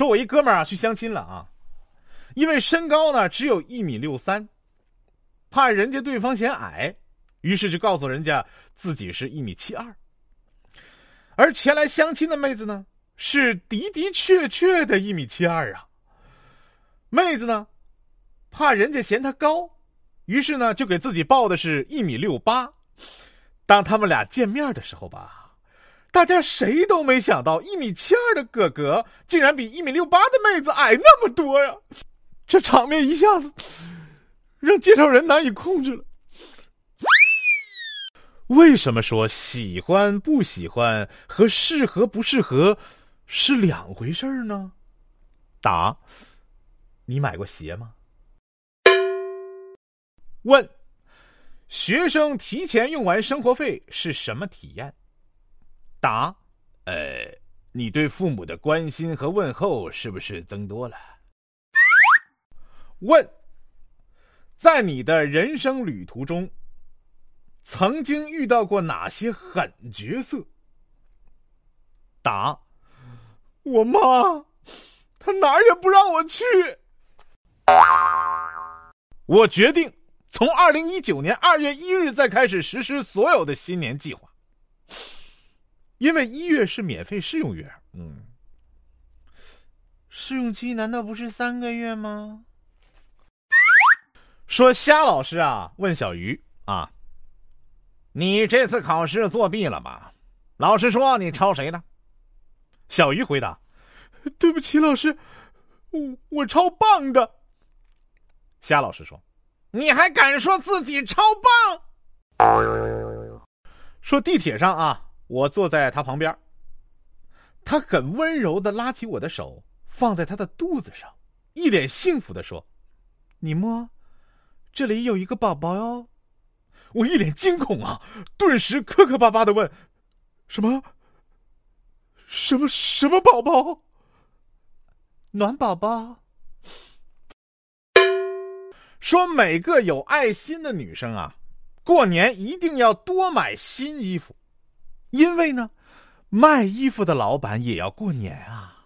说我一哥们儿啊去相亲了啊，因为身高呢只有一米六三，怕人家对方嫌矮，于是就告诉人家自己是一米七二。而前来相亲的妹子呢，是的的确确的一米七二啊。妹子呢，怕人家嫌她高，于是呢就给自己报的是一米六八。当他们俩见面的时候吧，大家谁都没想到，一米七二的哥哥竟然比一米六八的妹子矮那么多呀！这场面一下子让介绍人难以控制了。为什么说喜欢不喜欢和适合不适合是两回事呢？答：你买过鞋吗？问。学生提前用完生活费是什么体验？答：呃，你对父母的关心和问候是不是增多了？问：在你的人生旅途中，曾经遇到过哪些狠角色？答：我妈，她哪儿也不让我去。我决定。从二零一九年二月一日再开始实施所有的新年计划，因为一月是免费试用月。嗯，试用期难道不是三个月吗？说虾老师啊，问小鱼啊，你这次考试作弊了吗？老师说你抄谁的？小鱼回答：“对不起，老师，我我抄棒的。”虾老师说。你还敢说自己超棒？说地铁上啊，我坐在他旁边，他很温柔的拉起我的手，放在他的肚子上，一脸幸福的说：“你摸，这里有一个宝宝哟。”我一脸惊恐啊，顿时磕磕巴巴的问：“什么？什么什么宝宝？暖宝宝？”说每个有爱心的女生啊，过年一定要多买新衣服，因为呢，卖衣服的老板也要过年啊。